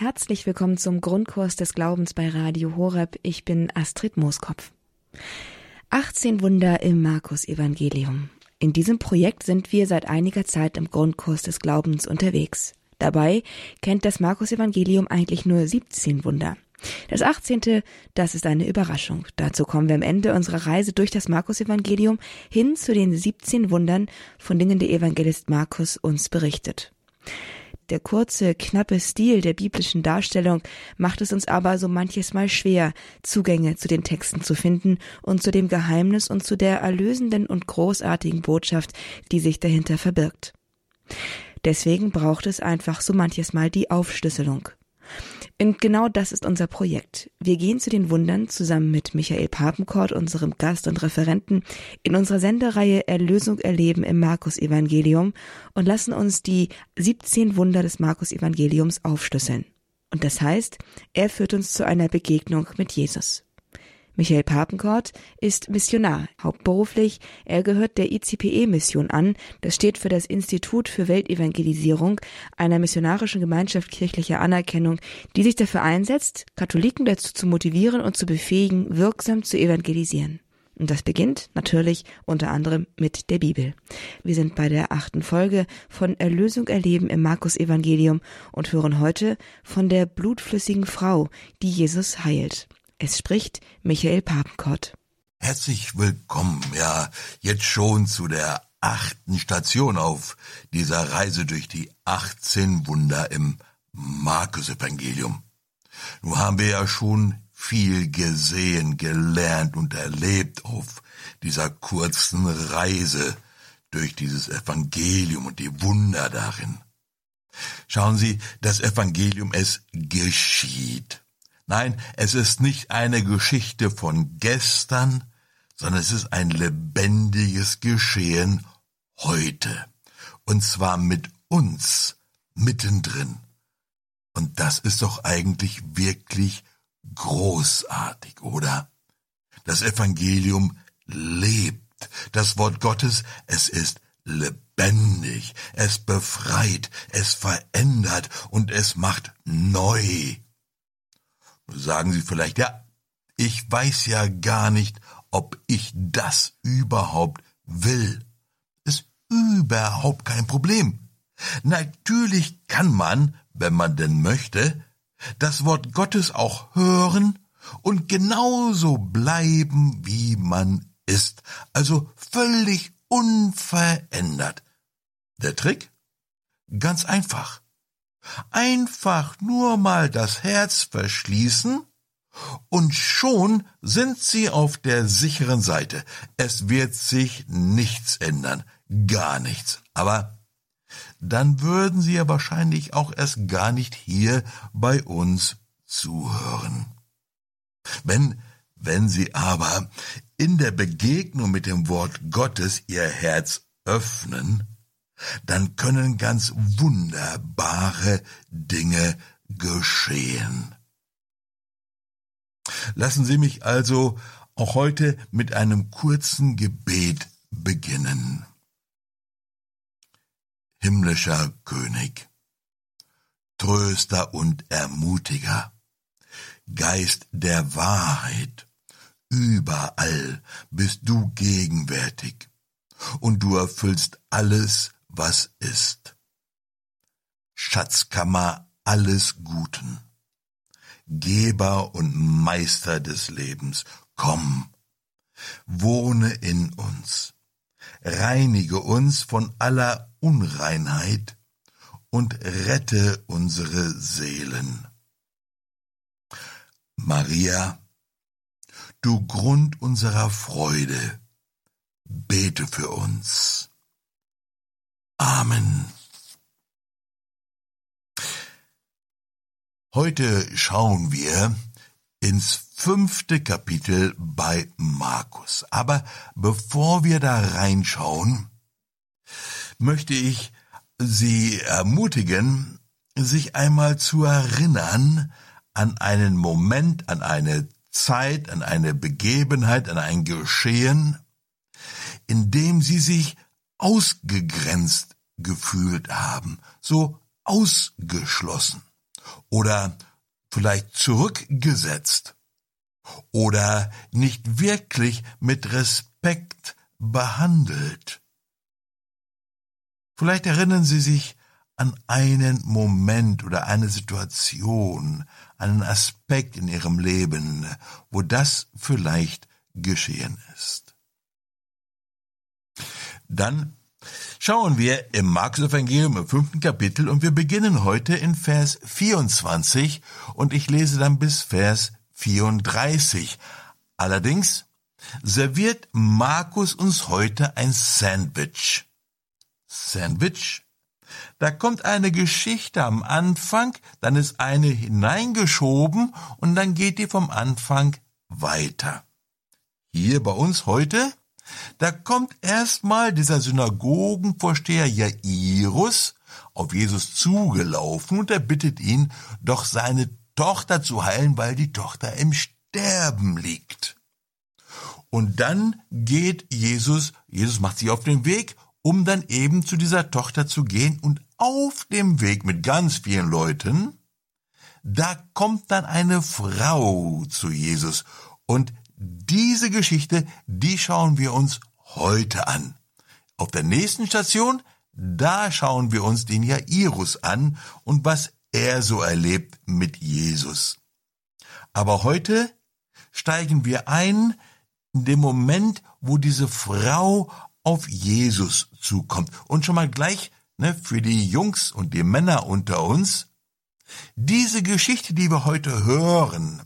Herzlich willkommen zum Grundkurs des Glaubens bei Radio Horeb. Ich bin Astrid Mooskopf. 18 Wunder im Markus-Evangelium. In diesem Projekt sind wir seit einiger Zeit im Grundkurs des Glaubens unterwegs. Dabei kennt das Markus-Evangelium eigentlich nur 17 Wunder. Das 18. das ist eine Überraschung. Dazu kommen wir am Ende unserer Reise durch das Markus-Evangelium hin zu den 17 Wundern, von denen der Evangelist Markus uns berichtet. Der kurze, knappe Stil der biblischen Darstellung macht es uns aber so manches Mal schwer, Zugänge zu den Texten zu finden und zu dem Geheimnis und zu der erlösenden und großartigen Botschaft, die sich dahinter verbirgt. Deswegen braucht es einfach so manches Mal die Aufschlüsselung. Und genau das ist unser Projekt. Wir gehen zu den Wundern zusammen mit Michael Papenkort, unserem Gast und Referenten, in unserer Sendereihe Erlösung erleben im Markus-Evangelium und lassen uns die 17 Wunder des Markus-Evangeliums aufschlüsseln. Und das heißt, er führt uns zu einer Begegnung mit Jesus. Michael Papenkort ist Missionar, hauptberuflich. Er gehört der ICPE-Mission an. Das steht für das Institut für Weltevangelisierung, einer missionarischen Gemeinschaft kirchlicher Anerkennung, die sich dafür einsetzt, Katholiken dazu zu motivieren und zu befähigen, wirksam zu evangelisieren. Und das beginnt natürlich unter anderem mit der Bibel. Wir sind bei der achten Folge von Erlösung erleben im Markus Evangelium und hören heute von der blutflüssigen Frau, die Jesus heilt. Es spricht Michael Papenkott. Herzlich willkommen, ja, jetzt schon zu der achten Station auf dieser Reise durch die 18 Wunder im Markus-Evangelium. Nun haben wir ja schon viel gesehen, gelernt und erlebt auf dieser kurzen Reise durch dieses Evangelium und die Wunder darin. Schauen Sie, das Evangelium, es geschieht. Nein, es ist nicht eine Geschichte von gestern, sondern es ist ein lebendiges Geschehen heute. Und zwar mit uns mittendrin. Und das ist doch eigentlich wirklich großartig, oder? Das Evangelium lebt. Das Wort Gottes, es ist lebendig. Es befreit, es verändert und es macht neu. Sagen Sie vielleicht, ja, ich weiß ja gar nicht, ob ich das überhaupt will. Ist überhaupt kein Problem. Natürlich kann man, wenn man denn möchte, das Wort Gottes auch hören und genauso bleiben, wie man ist, also völlig unverändert. Der Trick? Ganz einfach. Einfach nur mal das Herz verschließen und schon sind sie auf der sicheren Seite. Es wird sich nichts ändern, gar nichts. Aber dann würden sie ja wahrscheinlich auch erst gar nicht hier bei uns zuhören. Wenn, wenn sie aber in der Begegnung mit dem Wort Gottes ihr Herz öffnen, dann können ganz wunderbare Dinge geschehen. Lassen Sie mich also auch heute mit einem kurzen Gebet beginnen. Himmlischer König, Tröster und Ermutiger, Geist der Wahrheit, überall bist du gegenwärtig, und du erfüllst alles, was ist. Schatzkammer alles Guten. Geber und Meister des Lebens, komm, wohne in uns, reinige uns von aller Unreinheit und rette unsere Seelen. Maria, du Grund unserer Freude, bete für uns. Amen. Heute schauen wir ins fünfte Kapitel bei Markus. Aber bevor wir da reinschauen, möchte ich Sie ermutigen, sich einmal zu erinnern an einen Moment, an eine Zeit, an eine Begebenheit, an ein Geschehen, in dem Sie sich ausgegrenzt gefühlt haben, so ausgeschlossen. oder vielleicht zurückgesetzt oder nicht wirklich mit Respekt behandelt. Vielleicht erinnern Sie sich an einen Moment oder eine Situation, einen Aspekt in Ihrem Leben, wo das vielleicht geschehen ist. Dann schauen wir im Markus-Evangelium im fünften Kapitel und wir beginnen heute in Vers 24 und ich lese dann bis Vers 34. Allerdings serviert Markus uns heute ein Sandwich. Sandwich? Da kommt eine Geschichte am Anfang, dann ist eine hineingeschoben und dann geht die vom Anfang weiter. Hier bei uns heute, da kommt erstmal dieser Synagogenvorsteher Jairus auf Jesus zugelaufen und er bittet ihn, doch seine Tochter zu heilen, weil die Tochter im Sterben liegt. Und dann geht Jesus, Jesus macht sich auf den Weg, um dann eben zu dieser Tochter zu gehen und auf dem Weg mit ganz vielen Leuten, da kommt dann eine Frau zu Jesus und diese Geschichte, die schauen wir uns heute an. Auf der nächsten Station, da schauen wir uns den Jairus an und was er so erlebt mit Jesus. Aber heute steigen wir ein in dem Moment, wo diese Frau auf Jesus zukommt. Und schon mal gleich ne, für die Jungs und die Männer unter uns, diese Geschichte, die wir heute hören,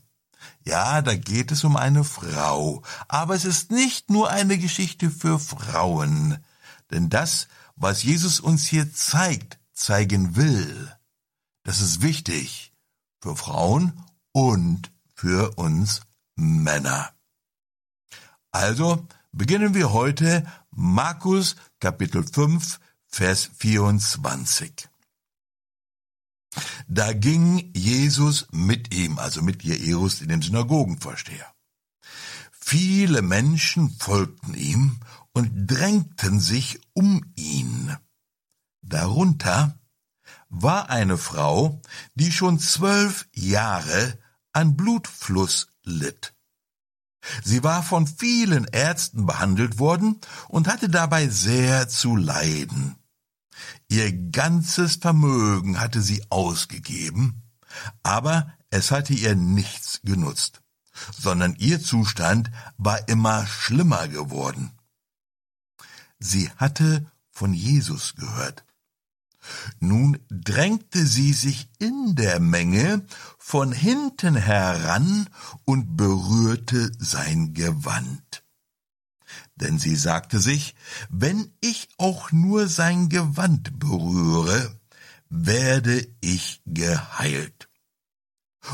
ja, da geht es um eine Frau, aber es ist nicht nur eine Geschichte für Frauen, denn das, was Jesus uns hier zeigt, zeigen will, das ist wichtig für Frauen und für uns Männer. Also beginnen wir heute Markus Kapitel 5, Vers 24. Da ging Jesus mit ihm, also mit Jairus, in dem Synagogenvorsteher. Viele Menschen folgten ihm und drängten sich um ihn. Darunter war eine Frau, die schon zwölf Jahre an Blutfluss litt. Sie war von vielen Ärzten behandelt worden und hatte dabei sehr zu leiden. Ihr ganzes Vermögen hatte sie ausgegeben, aber es hatte ihr nichts genutzt, sondern ihr Zustand war immer schlimmer geworden. Sie hatte von Jesus gehört. Nun drängte sie sich in der Menge von hinten heran und berührte sein Gewand. Denn sie sagte sich, wenn ich auch nur sein Gewand berühre, werde ich geheilt.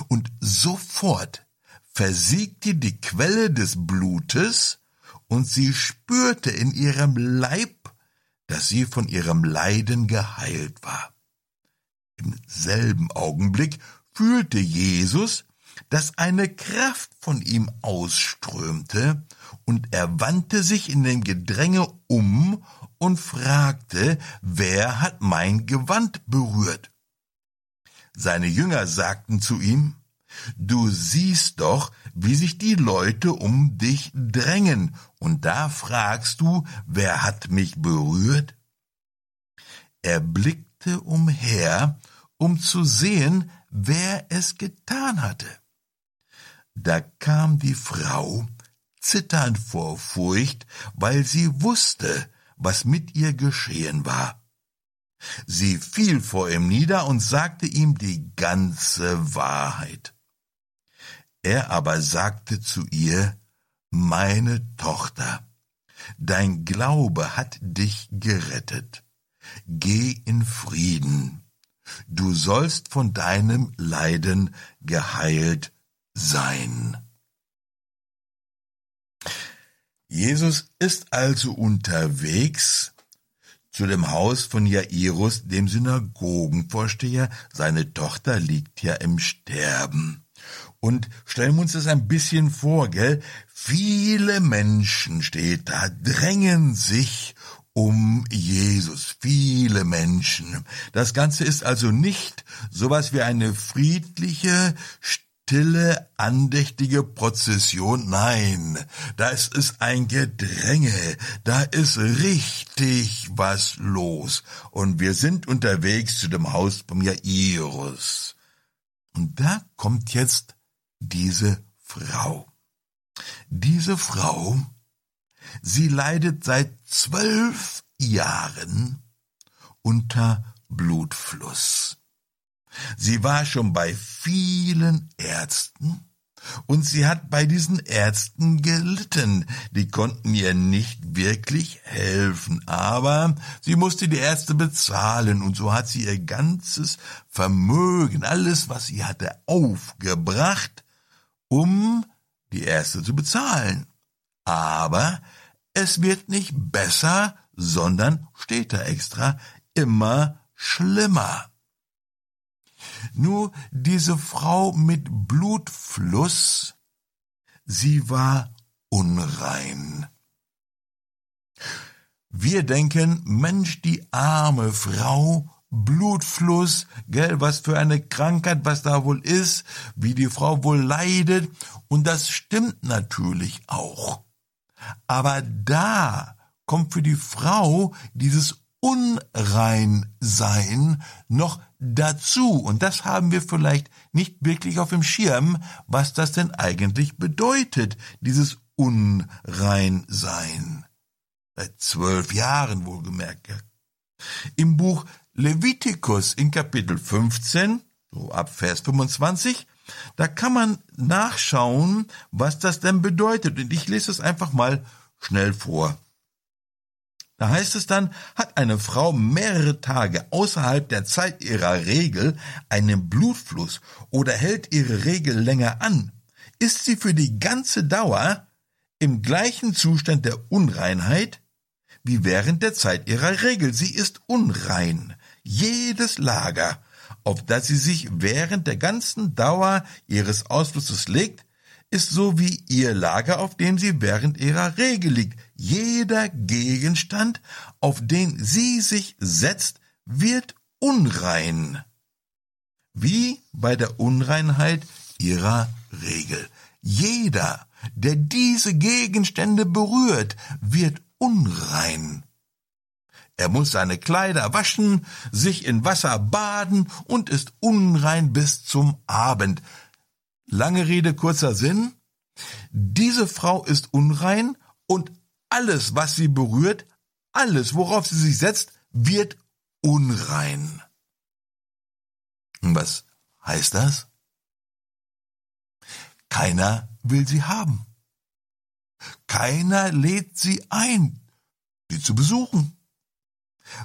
Und sofort versiegte die Quelle des Blutes, und sie spürte in ihrem Leib dass sie von ihrem Leiden geheilt war. Im selben Augenblick fühlte Jesus, dass eine Kraft von ihm ausströmte, und er wandte sich in dem Gedränge um und fragte, wer hat mein Gewand berührt? Seine Jünger sagten zu ihm, Du siehst doch, wie sich die Leute um dich drängen, und da fragst du, wer hat mich berührt? Er blickte umher, um zu sehen, wer es getan hatte. Da kam die Frau, zitternd vor Furcht, weil sie wusste, was mit ihr geschehen war. Sie fiel vor ihm nieder und sagte ihm die ganze Wahrheit. Er aber sagte zu ihr, Meine Tochter, dein Glaube hat dich gerettet. Geh in Frieden. Du sollst von deinem Leiden geheilt sein. Jesus ist also unterwegs zu dem Haus von Jairus, dem Synagogenvorsteher. Seine Tochter liegt ja im Sterben. Und stellen wir uns das ein bisschen vor, gell? Viele Menschen steht da, drängen sich um Jesus, viele Menschen. Das Ganze ist also nicht sowas wie eine friedliche, stille, andächtige Prozession. Nein, da ist es ein Gedränge, da ist richtig was los. Und wir sind unterwegs zu dem Haus vom Jairus. Und da kommt jetzt diese Frau. Diese Frau Sie leidet seit zwölf Jahren unter Blutfluss. Sie war schon bei vielen Ärzten und sie hat bei diesen Ärzten gelitten. Die konnten ihr nicht wirklich helfen, aber sie musste die Ärzte bezahlen und so hat sie ihr ganzes Vermögen, alles, was sie hatte, aufgebracht, um die Ärzte zu bezahlen. Aber es wird nicht besser, sondern, steht da extra, immer schlimmer. Nur diese Frau mit Blutfluss, sie war unrein. Wir denken, Mensch, die arme Frau, Blutfluss, gell, was für eine Krankheit, was da wohl ist, wie die Frau wohl leidet, und das stimmt natürlich auch. Aber da kommt für die Frau dieses Unreinsein noch dazu. Und das haben wir vielleicht nicht wirklich auf dem Schirm, was das denn eigentlich bedeutet, dieses Unreinsein. Seit zwölf Jahren wohlgemerkt. Im Buch Levitikus in Kapitel 15, so ab Vers 25, da kann man nachschauen, was das denn bedeutet. Und ich lese es einfach mal schnell vor. Da heißt es dann, hat eine Frau mehrere Tage außerhalb der Zeit ihrer Regel einen Blutfluss oder hält ihre Regel länger an, ist sie für die ganze Dauer im gleichen Zustand der Unreinheit wie während der Zeit ihrer Regel. Sie ist unrein. Jedes Lager auf das sie sich während der ganzen Dauer ihres Ausflusses legt, ist so wie ihr Lager, auf dem sie während ihrer Regel liegt. Jeder Gegenstand, auf den sie sich setzt, wird unrein. Wie bei der Unreinheit ihrer Regel. Jeder, der diese Gegenstände berührt, wird unrein. Er muss seine Kleider waschen, sich in Wasser baden und ist unrein bis zum Abend. Lange Rede, kurzer Sinn. Diese Frau ist unrein und alles, was sie berührt, alles, worauf sie sich setzt, wird unrein. Was heißt das? Keiner will sie haben. Keiner lädt sie ein, sie zu besuchen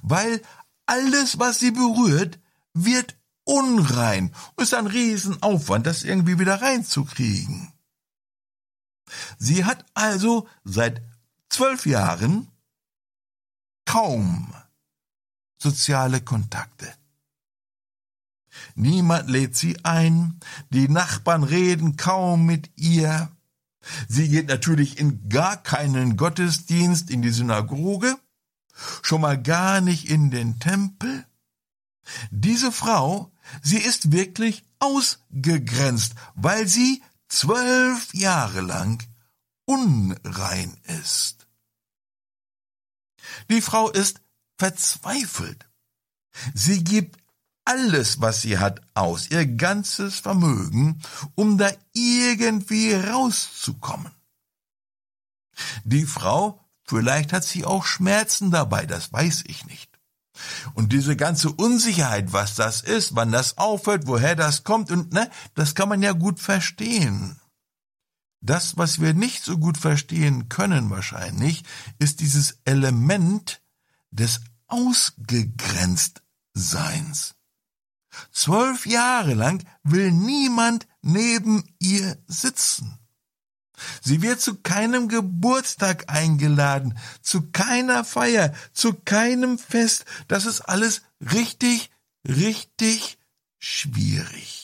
weil alles, was sie berührt, wird unrein und ist ein Riesenaufwand, das irgendwie wieder reinzukriegen. Sie hat also seit zwölf Jahren kaum soziale Kontakte. Niemand lädt sie ein, die Nachbarn reden kaum mit ihr. Sie geht natürlich in gar keinen Gottesdienst in die Synagoge schon mal gar nicht in den Tempel? Diese Frau, sie ist wirklich ausgegrenzt, weil sie zwölf Jahre lang unrein ist. Die Frau ist verzweifelt. Sie gibt alles, was sie hat, aus, ihr ganzes Vermögen, um da irgendwie rauszukommen. Die Frau Vielleicht hat sie auch Schmerzen dabei, das weiß ich nicht. Und diese ganze Unsicherheit, was das ist, wann das aufhört, woher das kommt und ne, das kann man ja gut verstehen. Das, was wir nicht so gut verstehen können wahrscheinlich, ist dieses Element des Ausgegrenztseins. Zwölf Jahre lang will niemand neben ihr sitzen. Sie wird zu keinem Geburtstag eingeladen, zu keiner Feier, zu keinem Fest. Das ist alles richtig, richtig schwierig.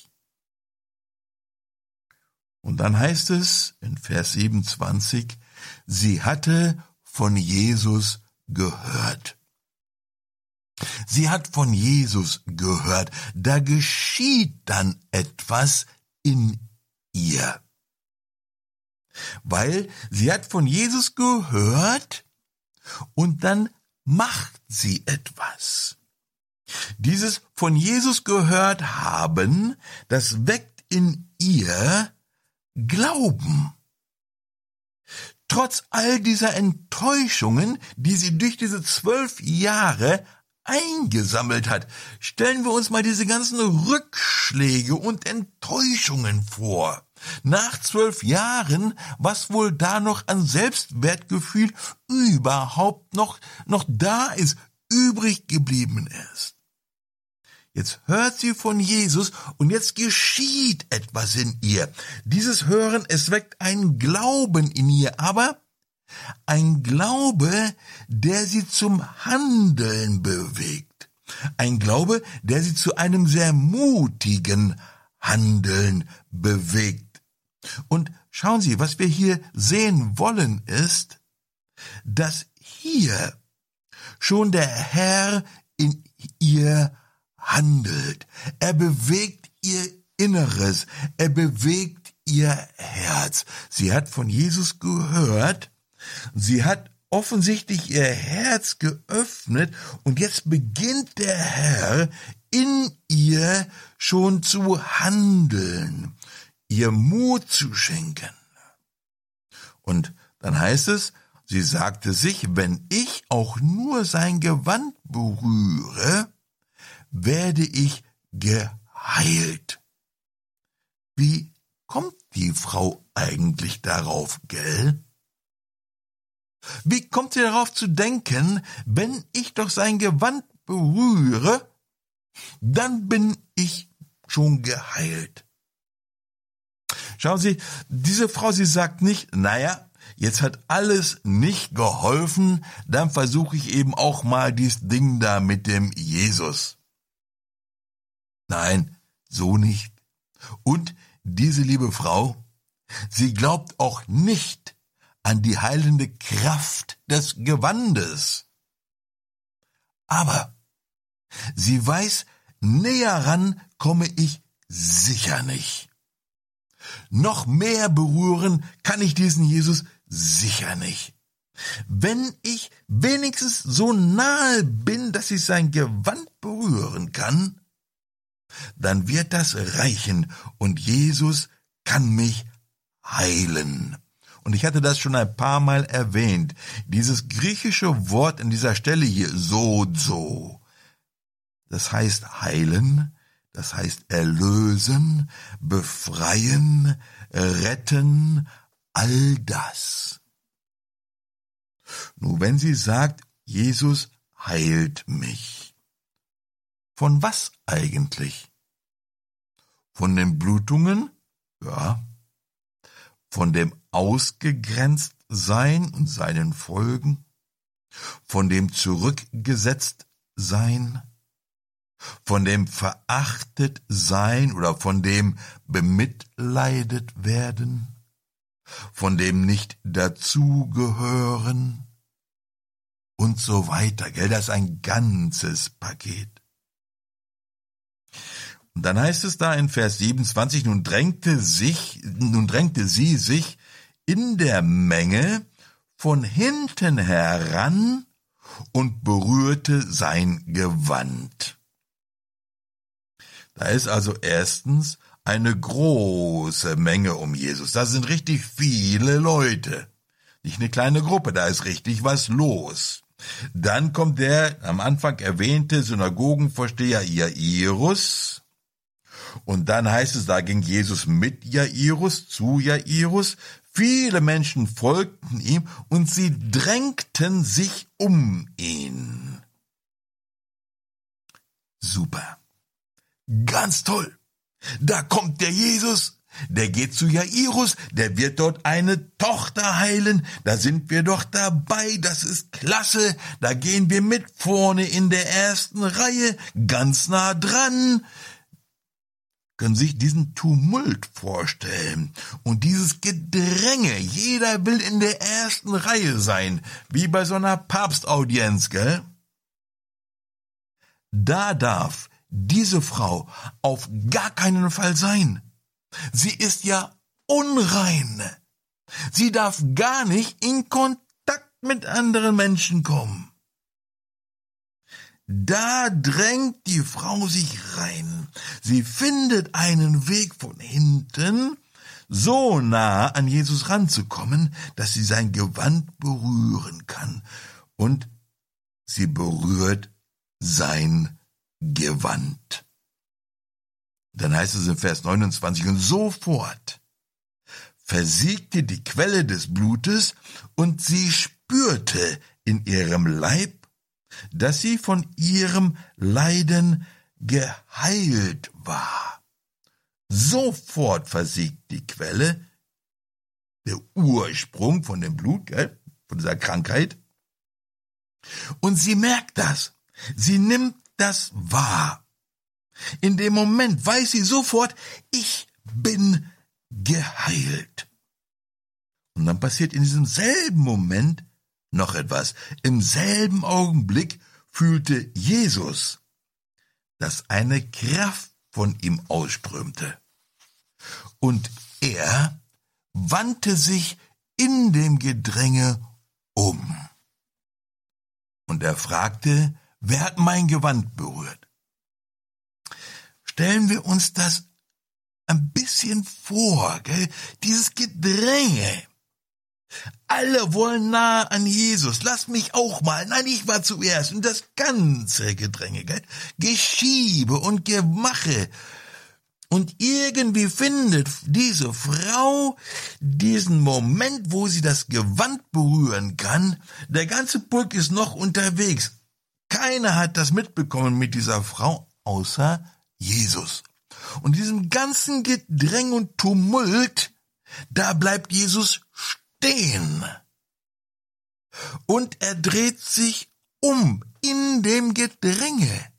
Und dann heißt es in Vers 27, sie hatte von Jesus gehört. Sie hat von Jesus gehört. Da geschieht dann etwas in ihr. Weil sie hat von Jesus gehört und dann macht sie etwas. Dieses von Jesus gehört haben, das weckt in ihr Glauben. Trotz all dieser Enttäuschungen, die sie durch diese zwölf Jahre eingesammelt hat, stellen wir uns mal diese ganzen Rückschläge und Enttäuschungen vor. Nach zwölf Jahren, was wohl da noch an Selbstwertgefühl überhaupt noch, noch da ist, übrig geblieben ist. Jetzt hört sie von Jesus und jetzt geschieht etwas in ihr. Dieses Hören, es weckt einen Glauben in ihr, aber ein Glaube, der sie zum Handeln bewegt. Ein Glaube, der sie zu einem sehr mutigen Handeln bewegt. Und schauen Sie, was wir hier sehen wollen, ist, dass hier schon der Herr in ihr handelt. Er bewegt ihr Inneres. Er bewegt ihr Herz. Sie hat von Jesus gehört. Sie hat offensichtlich ihr Herz geöffnet und jetzt beginnt der Herr in ihr schon zu handeln, ihr Mut zu schenken. Und dann heißt es, sie sagte sich, wenn ich auch nur sein Gewand berühre, werde ich geheilt. Wie kommt die Frau eigentlich darauf, gell? Wie kommt sie darauf zu denken, wenn ich doch sein Gewand berühre, dann bin ich schon geheilt. Schauen Sie, diese Frau, sie sagt nicht, naja, jetzt hat alles nicht geholfen, dann versuche ich eben auch mal dies Ding da mit dem Jesus. Nein, so nicht. Und diese liebe Frau, sie glaubt auch nicht an die heilende Kraft des Gewandes. Aber sie weiß, näher ran komme ich sicher nicht. Noch mehr berühren kann ich diesen Jesus sicher nicht. Wenn ich wenigstens so nahe bin, dass ich sein Gewand berühren kann, dann wird das reichen und Jesus kann mich heilen. Und ich hatte das schon ein paar Mal erwähnt. Dieses griechische Wort in dieser Stelle hier, so, so. Das heißt heilen, das heißt erlösen, befreien, retten, all das. Nur wenn sie sagt, Jesus heilt mich. Von was eigentlich? Von den Blutungen? Ja. Von dem Ausgegrenztsein und seinen Folgen? Von dem Zurückgesetztsein? Von dem Verachtetsein oder von dem Bemitleidet werden? Von dem nicht dazugehören? Und so weiter, gell? Das ist ein ganzes Paket. Und dann heißt es da in Vers 27, nun drängte sich, nun drängte sie sich in der Menge von hinten heran und berührte sein Gewand. Da ist also erstens eine große Menge um Jesus. Da sind richtig viele Leute. Nicht eine kleine Gruppe, da ist richtig was los. Dann kommt der am Anfang erwähnte Synagogenvorsteher Jairus, und dann heißt es, da ging Jesus mit Jairus zu Jairus. Viele Menschen folgten ihm und sie drängten sich um ihn. Super. Ganz toll. Da kommt der Jesus. Der geht zu Jairus, der wird dort eine Tochter heilen, da sind wir doch dabei, das ist klasse, da gehen wir mit vorne in der ersten Reihe, ganz nah dran. Können sich diesen Tumult vorstellen und dieses Gedränge. Jeder will in der ersten Reihe sein, wie bei so einer Papstaudienz, gell? Da darf diese Frau auf gar keinen Fall sein. Sie ist ja unrein. Sie darf gar nicht in Kontakt mit anderen Menschen kommen. Da drängt die Frau sich rein. Sie findet einen Weg von hinten, so nah an Jesus ranzukommen, dass sie sein Gewand berühren kann. Und sie berührt sein Gewand. Dann heißt es in Vers 29, und sofort versiegte die Quelle des Blutes und sie spürte in ihrem Leib, dass sie von ihrem Leiden geheilt war. Sofort versiegt die Quelle, der Ursprung von dem Blut, von dieser Krankheit. Und sie merkt das. Sie nimmt das wahr. In dem Moment weiß sie sofort, ich bin geheilt. Und dann passiert in diesem selben Moment noch etwas. Im selben Augenblick fühlte Jesus, dass eine Kraft von ihm ausströmte. Und er wandte sich in dem Gedränge um. Und er fragte, wer hat mein Gewand berührt? Stellen wir uns das ein bisschen vor, gell? dieses Gedränge. Alle wollen nah an Jesus. Lass mich auch mal. Nein, ich war zuerst. Und das ganze Gedränge, gell? Geschiebe und Gemache. Und irgendwie findet diese Frau diesen Moment, wo sie das Gewand berühren kann. Der ganze Pulk ist noch unterwegs. Keiner hat das mitbekommen mit dieser Frau, außer Jesus. Und diesem ganzen Gedräng und Tumult, da bleibt Jesus stehen. Und er dreht sich um in dem Gedränge.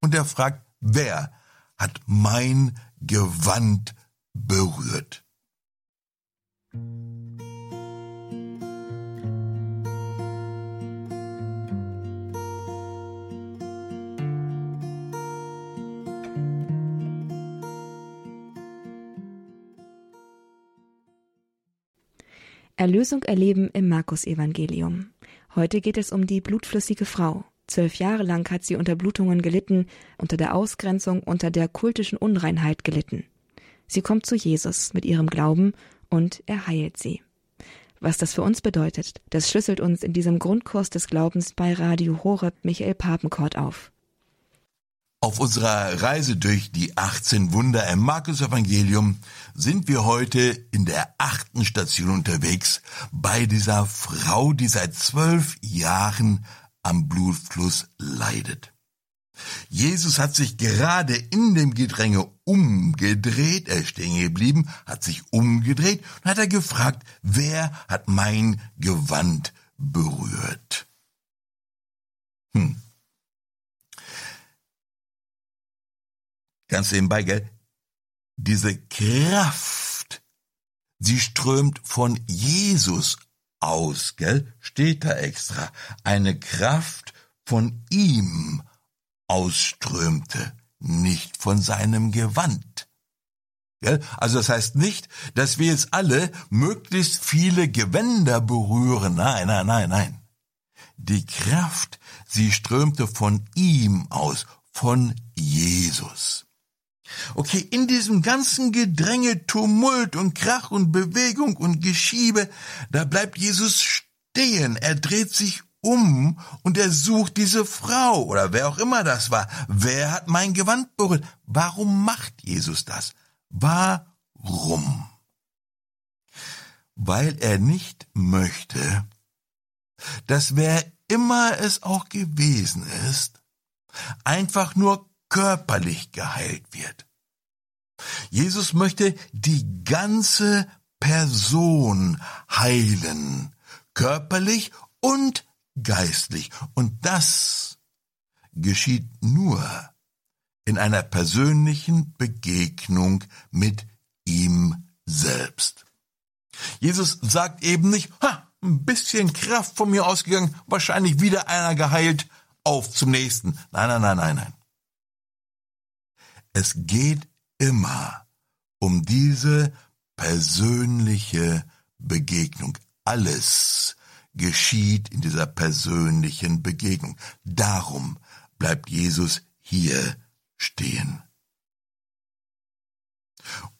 Und er fragt, wer hat mein Gewand berührt? Erlösung erleben im Markus-Evangelium. Heute geht es um die blutflüssige Frau. Zwölf Jahre lang hat sie unter Blutungen gelitten, unter der Ausgrenzung, unter der kultischen Unreinheit gelitten. Sie kommt zu Jesus mit ihrem Glauben und er heilt sie. Was das für uns bedeutet, das schlüsselt uns in diesem Grundkurs des Glaubens bei Radio Horeb Michael Papenkort auf. Auf unserer Reise durch die 18 Wunder im Markus-Evangelium sind wir heute in der achten Station unterwegs bei dieser Frau, die seit zwölf Jahren am Blutfluss leidet. Jesus hat sich gerade in dem Gedränge umgedreht, er ist stehen geblieben, hat sich umgedreht und hat er gefragt, wer hat mein Gewand berührt? Hm. Ganz nebenbei, gell? Diese Kraft, sie strömt von Jesus aus, gell? Steht da extra. Eine Kraft von ihm ausströmte, nicht von seinem Gewand. Gell? Also das heißt nicht, dass wir jetzt alle möglichst viele Gewänder berühren. Nein, nein, nein, nein. Die Kraft, sie strömte von ihm aus, von Jesus. Okay, in diesem ganzen Gedränge, Tumult und Krach und Bewegung und Geschiebe, da bleibt Jesus stehen. Er dreht sich um und er sucht diese Frau oder wer auch immer das war. Wer hat mein Gewand berührt? Warum macht Jesus das? Warum? Weil er nicht möchte, dass wer immer es auch gewesen ist, einfach nur körperlich geheilt wird. Jesus möchte die ganze Person heilen, körperlich und geistlich. Und das geschieht nur, in einer persönlichen Begegnung mit ihm selbst. Jesus sagt eben nicht, ha, ein bisschen Kraft von mir ausgegangen, wahrscheinlich wieder einer geheilt, auf zum nächsten. Nein, nein, nein, nein, nein. Es geht immer um diese persönliche Begegnung. Alles geschieht in dieser persönlichen Begegnung. Darum bleibt Jesus hier stehen.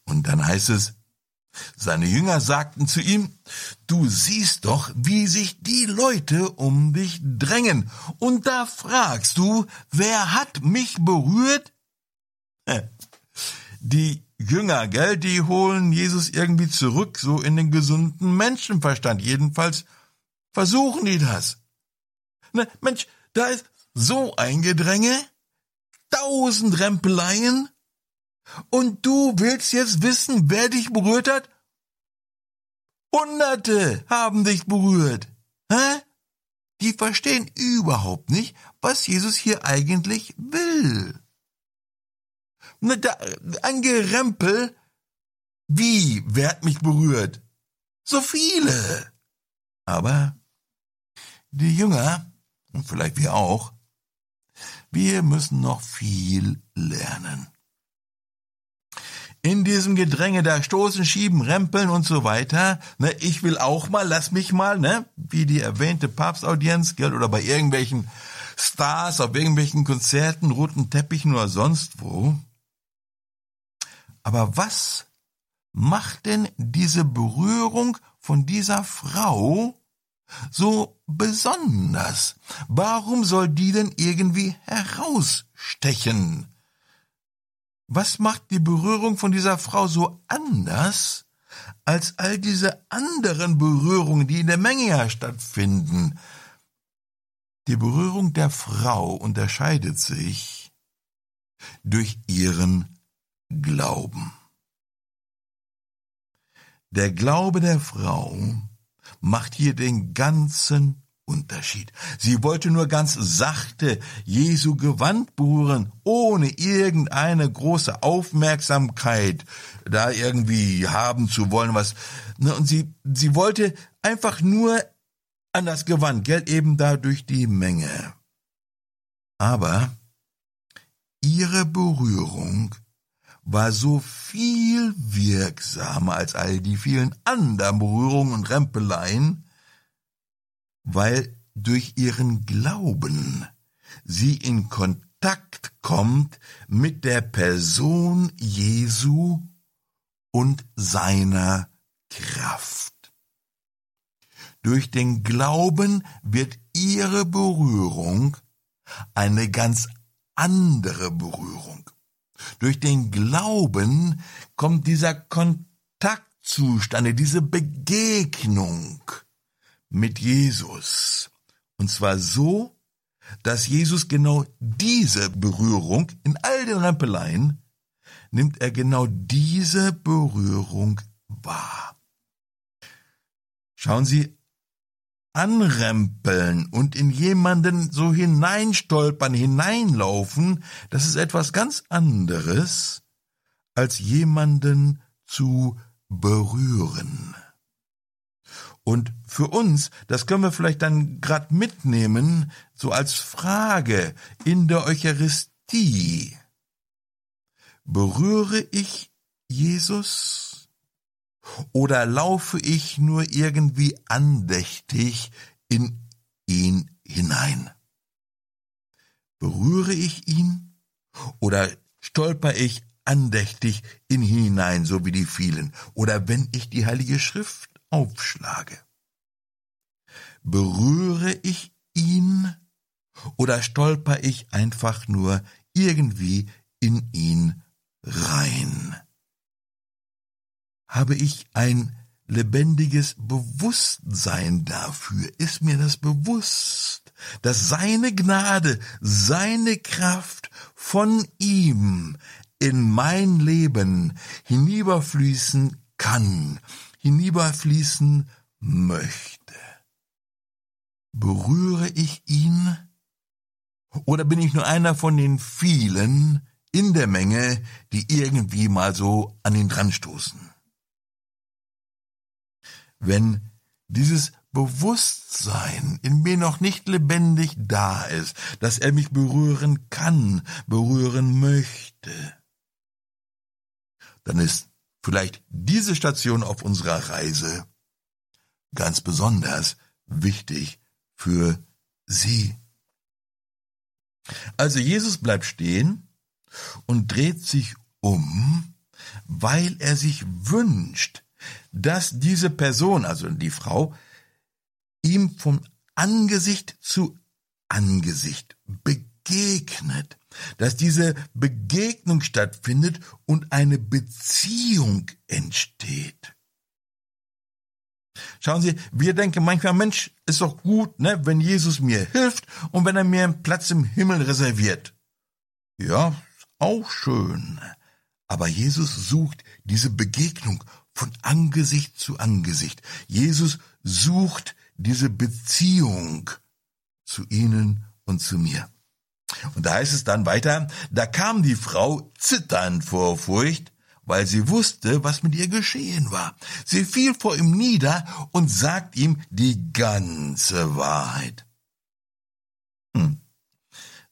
Und dann heißt es, seine Jünger sagten zu ihm, du siehst doch, wie sich die Leute um dich drängen, und da fragst du, wer hat mich berührt? Die Jünger, gell, die holen Jesus irgendwie zurück, so in den gesunden Menschenverstand. Jedenfalls versuchen die das. Ne, Mensch, da ist so ein Gedränge, tausend Rempeleien, und du willst jetzt wissen, wer dich berührt hat? Hunderte haben dich berührt. Hä? Die verstehen überhaupt nicht, was Jesus hier eigentlich will. Ne, da, ein Gerempel. Wie, wer hat mich berührt? So viele. Aber die Jünger, und vielleicht wir auch, wir müssen noch viel lernen in diesem Gedränge da stoßen, schieben, rempeln und so weiter. Ne, ich will auch mal, lass mich mal, ne, wie die erwähnte Papstaudienz, gell, oder bei irgendwelchen Stars auf irgendwelchen Konzerten, roten Teppichen oder sonst wo. Aber was macht denn diese Berührung von dieser Frau so besonders? Warum soll die denn irgendwie herausstechen? Was macht die Berührung von dieser Frau so anders als all diese anderen Berührungen, die in der Menge ja stattfinden? Die Berührung der Frau unterscheidet sich durch ihren Glauben. Der Glaube der Frau macht hier den ganzen Unterschied. Sie wollte nur ganz sachte Jesu Gewand berühren, ohne irgendeine große Aufmerksamkeit da irgendwie haben zu wollen, was, ne, und sie, sie wollte einfach nur an das Gewand, gell, eben da durch die Menge. Aber ihre Berührung war so viel wirksamer als all die vielen anderen Berührungen und Rempeleien, weil durch ihren Glauben sie in Kontakt kommt mit der Person Jesu und seiner Kraft. Durch den Glauben wird ihre Berührung eine ganz andere Berührung. Durch den Glauben kommt dieser Kontakt zustande, diese Begegnung mit Jesus. Und zwar so, dass Jesus genau diese Berührung in all den Rempeleien nimmt er genau diese Berührung wahr. Schauen Sie, anrempeln und in jemanden so hineinstolpern, hineinlaufen, das ist etwas ganz anderes, als jemanden zu berühren. Und für uns, das können wir vielleicht dann grad mitnehmen, so als Frage in der Eucharistie. Berühre ich Jesus oder laufe ich nur irgendwie andächtig in ihn hinein? Berühre ich ihn oder stolper ich andächtig in ihn hinein, so wie die vielen? Oder wenn ich die Heilige Schrift aufschlage. Berühre ich ihn oder stolper ich einfach nur irgendwie in ihn rein? Habe ich ein lebendiges Bewusstsein dafür? Ist mir das bewusst, dass seine Gnade, seine Kraft von ihm in mein Leben hinüberfließen kann, hinüberfließen möchte. Berühre ich ihn? Oder bin ich nur einer von den vielen, in der Menge, die irgendwie mal so an ihn dran stoßen. Wenn dieses Bewusstsein in mir noch nicht lebendig da ist, dass er mich berühren kann, berühren möchte, dann ist vielleicht diese Station auf unserer Reise ganz besonders wichtig für Sie. Also Jesus bleibt stehen und dreht sich um, weil er sich wünscht, dass diese Person, also die Frau, ihm von Angesicht zu Angesicht begegnet, dass diese Begegnung stattfindet und eine Beziehung entsteht. Schauen Sie, wir denken manchmal, Mensch, ist doch gut, ne, wenn Jesus mir hilft und wenn er mir einen Platz im Himmel reserviert. Ja, auch schön. Aber Jesus sucht diese Begegnung von Angesicht zu Angesicht. Jesus sucht diese Beziehung zu ihnen und zu mir. Und da heißt es dann weiter, da kam die Frau zitternd vor Furcht, weil sie wusste, was mit ihr geschehen war. Sie fiel vor ihm nieder und sagt ihm die ganze Wahrheit. Hm.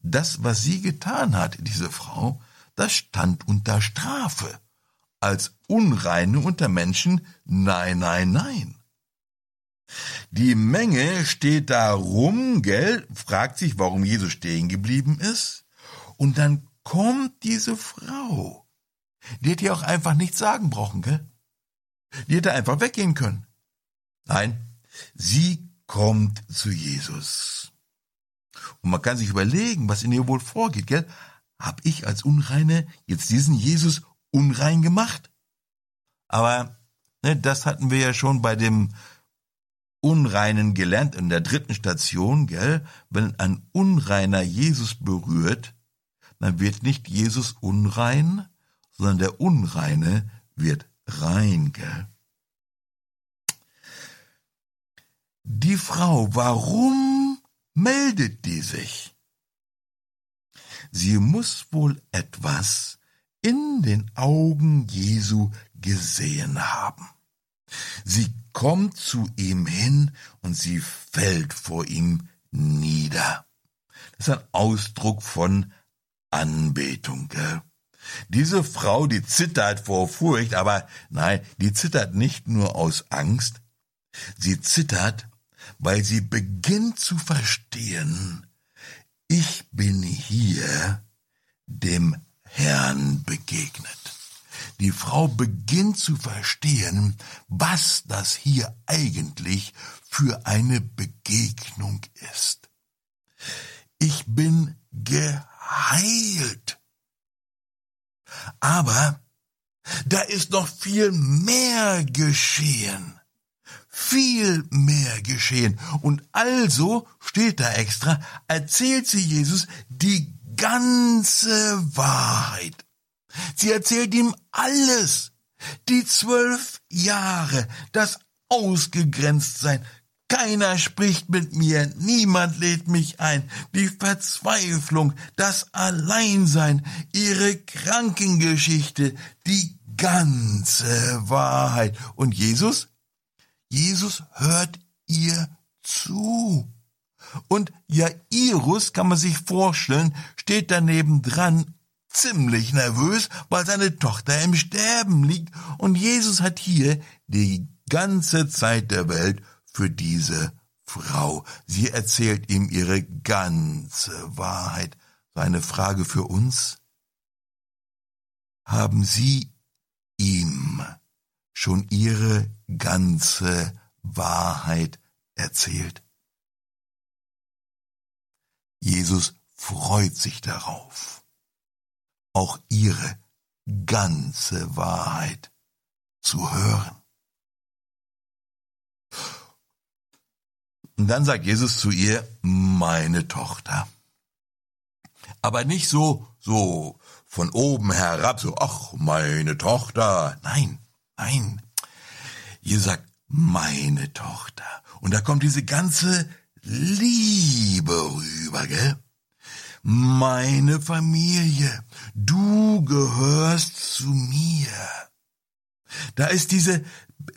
Das, was sie getan hat, diese Frau, das stand unter Strafe als Unreine unter Menschen, nein, nein, nein. Die Menge steht da rum, gell, fragt sich, warum Jesus stehen geblieben ist. Und dann kommt diese Frau. Die hätte ja auch einfach nichts sagen brauchen, gell? Die hätte einfach weggehen können. Nein, sie kommt zu Jesus. Und man kann sich überlegen, was in ihr wohl vorgeht, gell? Hab ich als Unreine jetzt diesen Jesus unrein gemacht. Aber ne, das hatten wir ja schon bei dem Unreinen gelernt in der dritten Station, gell? Wenn ein Unreiner Jesus berührt, dann wird nicht Jesus unrein, sondern der Unreine wird rein, gell? Die Frau, warum meldet die sich? Sie muss wohl etwas in den Augen Jesu gesehen haben. Sie kommt zu ihm hin und sie fällt vor ihm nieder. Das ist ein Ausdruck von Anbetung. Gell? Diese Frau, die zittert vor Furcht, aber nein, die zittert nicht nur aus Angst, sie zittert, weil sie beginnt zu verstehen, ich bin hier dem Herrn begegnet. Die Frau beginnt zu verstehen, was das hier eigentlich für eine Begegnung ist. Ich bin geheilt. Aber da ist noch viel mehr geschehen. Viel mehr geschehen. Und also, steht da extra, erzählt sie Jesus die ganze Wahrheit. Sie erzählt ihm alles. Die zwölf Jahre, das Ausgegrenztsein, keiner spricht mit mir, niemand lädt mich ein, die Verzweiflung, das Alleinsein, ihre Krankengeschichte, die ganze Wahrheit. Und Jesus? Jesus hört ihr zu. Und Jairus, kann man sich vorstellen, steht daneben dran, ziemlich nervös, weil seine Tochter im Sterben liegt. Und Jesus hat hier die ganze Zeit der Welt für diese Frau. Sie erzählt ihm ihre ganze Wahrheit. Seine Frage für uns. Haben Sie ihm schon Ihre ganze Wahrheit erzählt? Jesus freut sich darauf, auch ihre ganze Wahrheit zu hören. Und dann sagt Jesus zu ihr, meine Tochter. Aber nicht so, so von oben herab, so, ach, meine Tochter. Nein, nein. Jesus sagt, meine Tochter. Und da kommt diese ganze Liebe rüber, gell? meine Familie, du gehörst zu mir. Da ist diese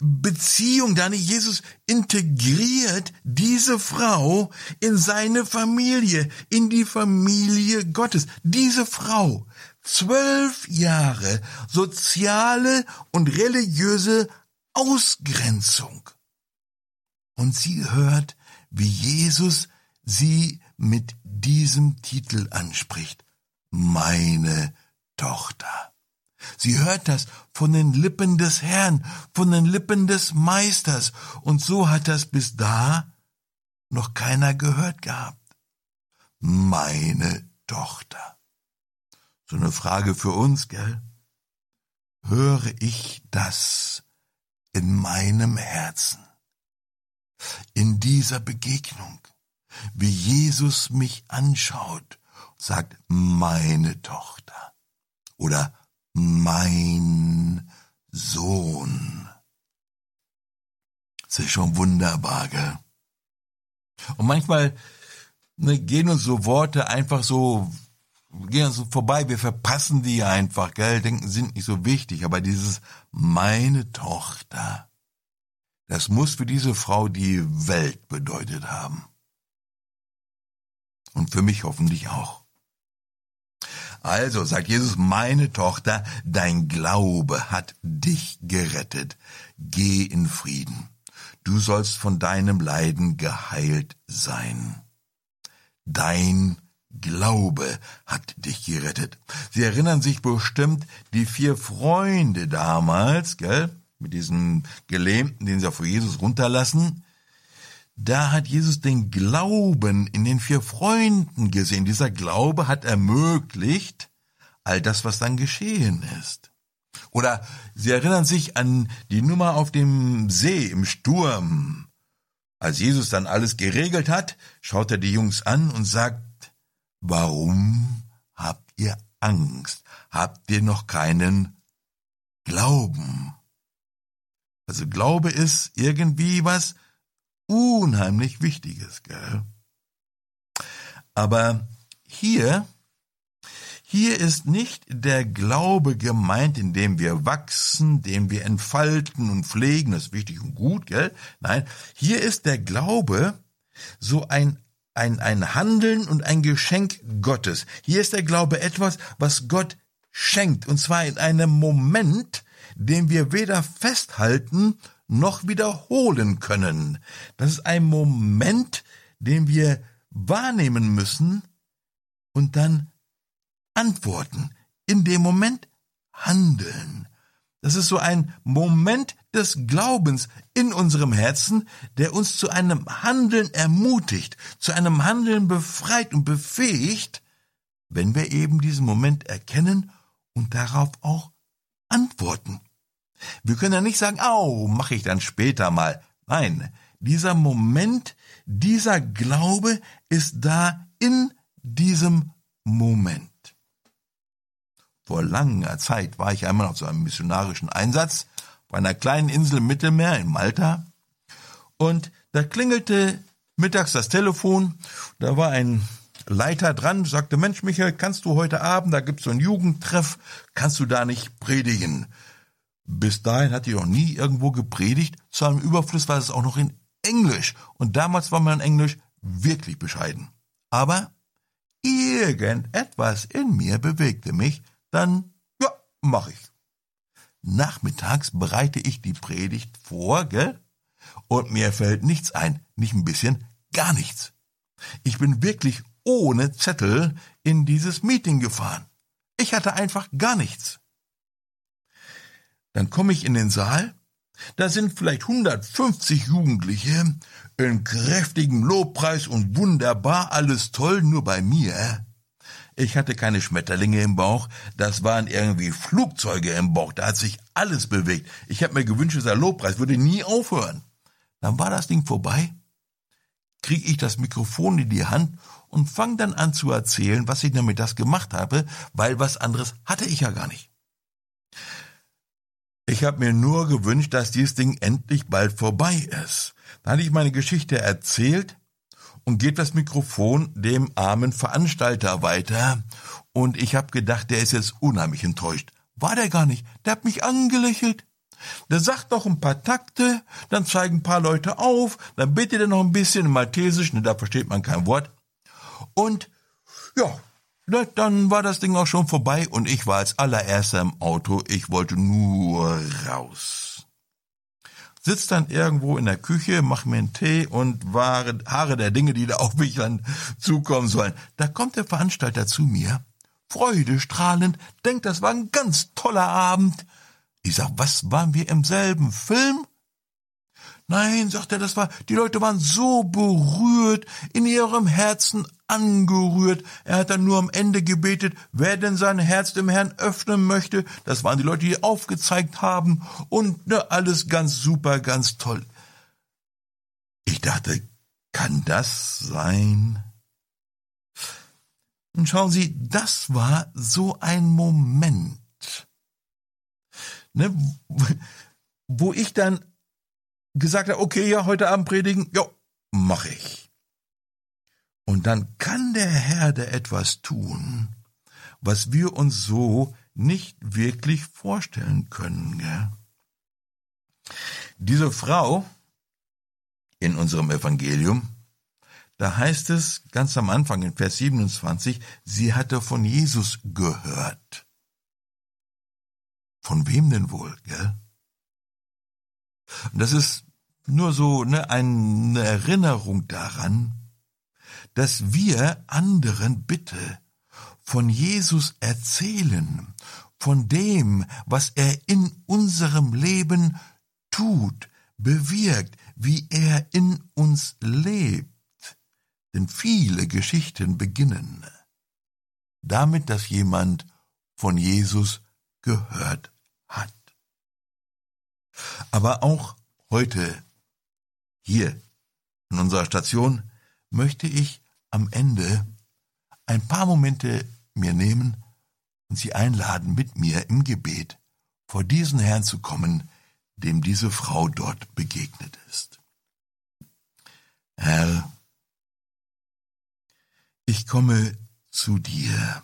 Beziehung, da nicht Jesus integriert diese Frau in seine Familie, in die Familie Gottes. Diese Frau, zwölf Jahre soziale und religiöse Ausgrenzung. Und sie hört, wie Jesus sie mit diesem Titel anspricht. Meine Tochter. Sie hört das von den Lippen des Herrn, von den Lippen des Meisters, und so hat das bis da noch keiner gehört gehabt. Meine Tochter. So eine Frage für uns, gell? Höre ich das in meinem Herzen? In dieser Begegnung, wie Jesus mich anschaut, sagt meine Tochter oder mein Sohn. Das ist schon wunderbar, gell? Und manchmal ne, gehen uns so Worte einfach so, gehen uns so vorbei, wir verpassen die einfach, gell, denken, sind nicht so wichtig, aber dieses meine Tochter, das muss für diese Frau die Welt bedeutet haben. Und für mich hoffentlich auch. Also sagt Jesus, meine Tochter, dein Glaube hat dich gerettet. Geh in Frieden. Du sollst von deinem Leiden geheilt sein. Dein Glaube hat dich gerettet. Sie erinnern sich bestimmt, die vier Freunde damals, gell, mit diesem Gelähmten, den sie vor Jesus runterlassen, da hat Jesus den Glauben in den vier Freunden gesehen. Dieser Glaube hat ermöglicht all das, was dann geschehen ist. Oder Sie erinnern sich an die Nummer auf dem See im Sturm. Als Jesus dann alles geregelt hat, schaut er die Jungs an und sagt, warum habt ihr Angst? Habt ihr noch keinen Glauben? Also Glaube ist irgendwie was, unheimlich Wichtiges, gell? Aber hier, hier ist nicht der Glaube gemeint, in dem wir wachsen, den wir entfalten und pflegen, das ist wichtig und gut, gell? Nein, hier ist der Glaube so ein ein, ein Handeln und ein Geschenk Gottes. Hier ist der Glaube etwas, was Gott schenkt, und zwar in einem Moment, den wir weder festhalten noch wiederholen können. Das ist ein Moment, den wir wahrnehmen müssen und dann antworten. In dem Moment handeln. Das ist so ein Moment des Glaubens in unserem Herzen, der uns zu einem Handeln ermutigt, zu einem Handeln befreit und befähigt, wenn wir eben diesen Moment erkennen und darauf auch antworten. Wir können ja nicht sagen, au, mache ich dann später mal. Nein, dieser Moment, dieser Glaube ist da in diesem Moment. Vor langer Zeit war ich einmal auf so einem missionarischen Einsatz bei einer kleinen Insel im Mittelmeer in Malta und da klingelte mittags das Telefon, da war ein Leiter dran, sagte, Mensch Michael, kannst du heute Abend, da gibt's so einen Jugendtreff, kannst du da nicht predigen? Bis dahin hat die noch nie irgendwo gepredigt. Zu einem Überfluss war es auch noch in Englisch. Und damals war mein Englisch wirklich bescheiden. Aber irgendetwas in mir bewegte mich, dann, ja, mach ich. Nachmittags bereite ich die Predigt vor, gell? Und mir fällt nichts ein, nicht ein bisschen, gar nichts. Ich bin wirklich ohne Zettel in dieses Meeting gefahren. Ich hatte einfach gar nichts. Dann komme ich in den Saal, da sind vielleicht 150 Jugendliche in kräftigem Lobpreis und wunderbar, alles toll, nur bei mir. Ich hatte keine Schmetterlinge im Bauch, das waren irgendwie Flugzeuge im Bauch, da hat sich alles bewegt. Ich habe mir gewünscht, dieser Lobpreis würde nie aufhören. Dann war das Ding vorbei, krieg ich das Mikrofon in die Hand und fang dann an zu erzählen, was ich damit das gemacht habe, weil was anderes hatte ich ja gar nicht. Ich habe mir nur gewünscht, dass dieses Ding endlich bald vorbei ist. Da hatte ich meine Geschichte erzählt und geht das Mikrofon dem armen Veranstalter weiter. Und ich habe gedacht, der ist jetzt unheimlich enttäuscht. War der gar nicht. Der hat mich angelächelt. Der sagt noch ein paar Takte, dann zeigen ein paar Leute auf, dann betet er noch ein bisschen in Maltesisch, ne, da versteht man kein Wort. Und ja, ne, dann war das Ding auch schon vorbei und ich war als allererster im Auto. Ich wollte nur raus. Sitz dann irgendwo in der Küche, mach mir einen Tee und wahre, haare der Dinge, die da auf mich dann zukommen sollen. Da kommt der Veranstalter zu mir, freudestrahlend, denkt, das war ein ganz toller Abend. Ich sag, was waren wir im selben Film? Nein, sagt er, das war, die Leute waren so berührt, in ihrem Herzen angerührt. Er hat dann nur am Ende gebetet, wer denn sein Herz dem Herrn öffnen möchte. Das waren die Leute, die aufgezeigt haben. Und ne, alles ganz super, ganz toll. Ich dachte, kann das sein? Und schauen Sie, das war so ein Moment ne, wo ich dann gesagt habe, okay, ja, heute Abend predigen, ja, mach ich. Und dann kann der Herr da etwas tun, was wir uns so nicht wirklich vorstellen können. Gell? Diese Frau in unserem Evangelium, da heißt es ganz am Anfang in Vers 27, sie hatte von Jesus gehört. Von wem denn wohl, gell? Und das ist nur so ne, eine Erinnerung daran, dass wir anderen bitte von Jesus erzählen, von dem, was er in unserem Leben tut, bewirkt, wie er in uns lebt. Denn viele Geschichten beginnen damit, dass jemand von Jesus gehört hat. Aber auch heute hier in unserer Station möchte ich am Ende ein paar Momente mir nehmen und Sie einladen, mit mir im Gebet vor diesen Herrn zu kommen, dem diese Frau dort begegnet ist. Herr, ich komme zu dir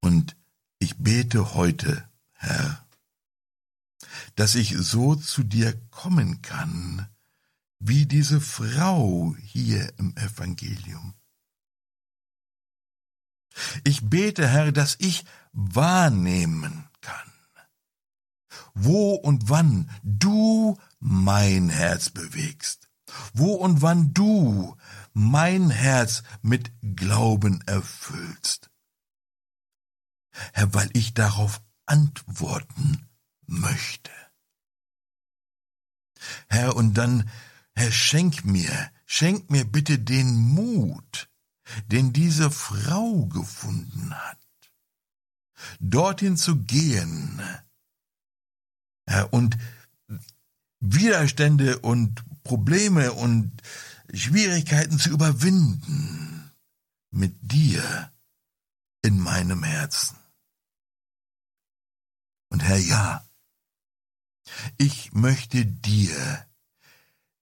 und ich bete heute, Herr, dass ich so zu dir kommen kann, wie diese Frau hier im Evangelium. Ich bete, Herr, dass ich wahrnehmen kann, wo und wann du mein Herz bewegst, wo und wann du mein Herz mit Glauben erfüllst. Herr, weil ich darauf antworten möchte. Herr, und dann, Herr, schenk mir, schenk mir bitte den Mut, den diese Frau gefunden hat, dorthin zu gehen, Herr, und Widerstände und Probleme und Schwierigkeiten zu überwinden mit dir in meinem Herzen. Und Herr, ja, ich möchte dir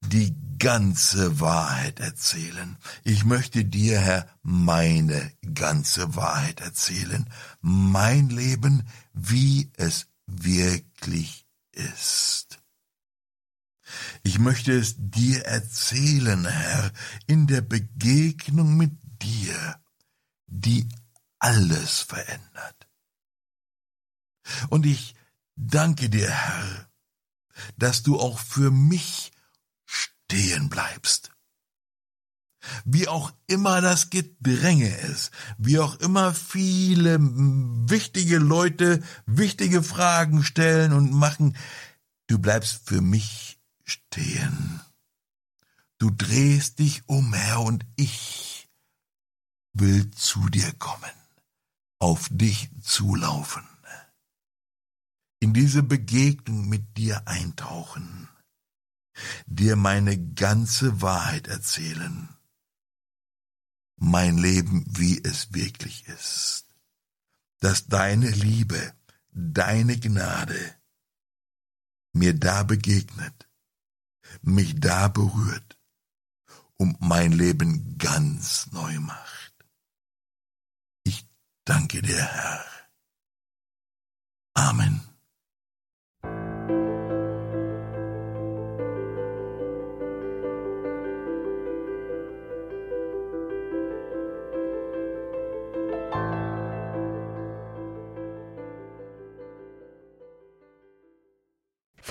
die ganze Wahrheit erzählen. Ich möchte dir, Herr, meine ganze Wahrheit erzählen. Mein Leben, wie es wirklich ist. Ich möchte es dir erzählen, Herr, in der Begegnung mit dir, die alles verändert. Und ich danke dir, Herr, dass du auch für mich stehen bleibst. Wie auch immer das Gedränge ist, wie auch immer viele wichtige Leute wichtige Fragen stellen und machen, du bleibst für mich stehen. Du drehst dich um, Herr, und ich will zu dir kommen, auf dich zulaufen in diese Begegnung mit dir eintauchen, dir meine ganze Wahrheit erzählen, mein Leben, wie es wirklich ist, dass deine Liebe, deine Gnade mir da begegnet, mich da berührt und mein Leben ganz neu macht. Ich danke dir, Herr. Amen.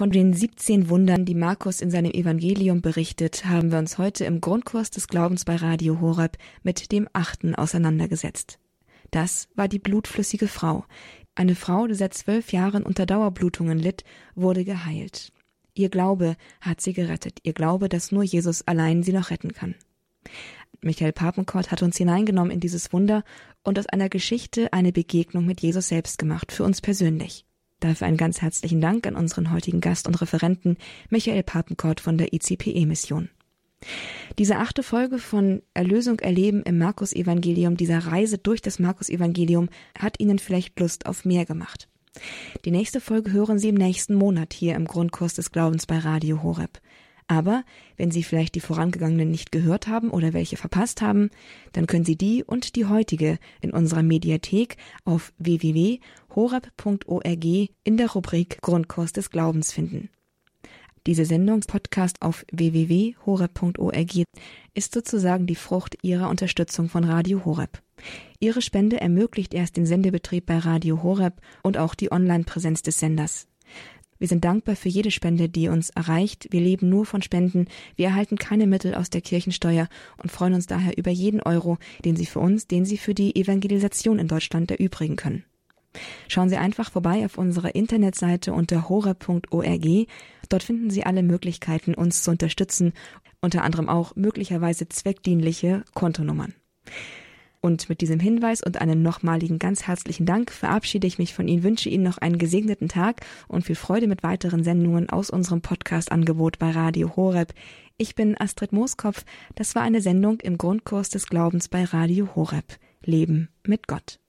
Von den 17 Wundern, die Markus in seinem Evangelium berichtet, haben wir uns heute im Grundkurs des Glaubens bei Radio Horeb mit dem achten auseinandergesetzt. Das war die blutflüssige Frau. Eine Frau, die seit zwölf Jahren unter Dauerblutungen litt, wurde geheilt. Ihr Glaube hat sie gerettet, ihr Glaube, dass nur Jesus allein sie noch retten kann. Michael Papenkort hat uns hineingenommen in dieses Wunder und aus einer Geschichte eine Begegnung mit Jesus selbst gemacht, für uns persönlich. Dafür einen ganz herzlichen Dank an unseren heutigen Gast und Referenten Michael Papenkort von der ICPE-Mission. Diese achte Folge von Erlösung erleben im Markus-Evangelium, dieser Reise durch das Markus-Evangelium, hat Ihnen vielleicht Lust auf mehr gemacht. Die nächste Folge hören Sie im nächsten Monat hier im Grundkurs des Glaubens bei Radio Horeb. Aber wenn Sie vielleicht die vorangegangenen nicht gehört haben oder welche verpasst haben, dann können Sie die und die heutige in unserer Mediathek auf www.horab.org in der Rubrik Grundkurs des Glaubens finden. Diese Sendung Podcast auf www.horeb.org ist sozusagen die Frucht Ihrer Unterstützung von Radio Horeb. Ihre Spende ermöglicht erst den Sendebetrieb bei Radio Horeb und auch die Online-Präsenz des Senders. Wir sind dankbar für jede Spende, die uns erreicht. Wir leben nur von Spenden. Wir erhalten keine Mittel aus der Kirchensteuer und freuen uns daher über jeden Euro, den Sie für uns, den Sie für die Evangelisation in Deutschland erübrigen können. Schauen Sie einfach vorbei auf unserer Internetseite unter hore.org. Dort finden Sie alle Möglichkeiten, uns zu unterstützen, unter anderem auch möglicherweise zweckdienliche Kontonummern. Und mit diesem Hinweis und einem nochmaligen ganz herzlichen Dank verabschiede ich mich von Ihnen, wünsche Ihnen noch einen gesegneten Tag und viel Freude mit weiteren Sendungen aus unserem Podcast-Angebot bei Radio Horeb. Ich bin Astrid Mooskopf. Das war eine Sendung im Grundkurs des Glaubens bei Radio Horeb. Leben mit Gott.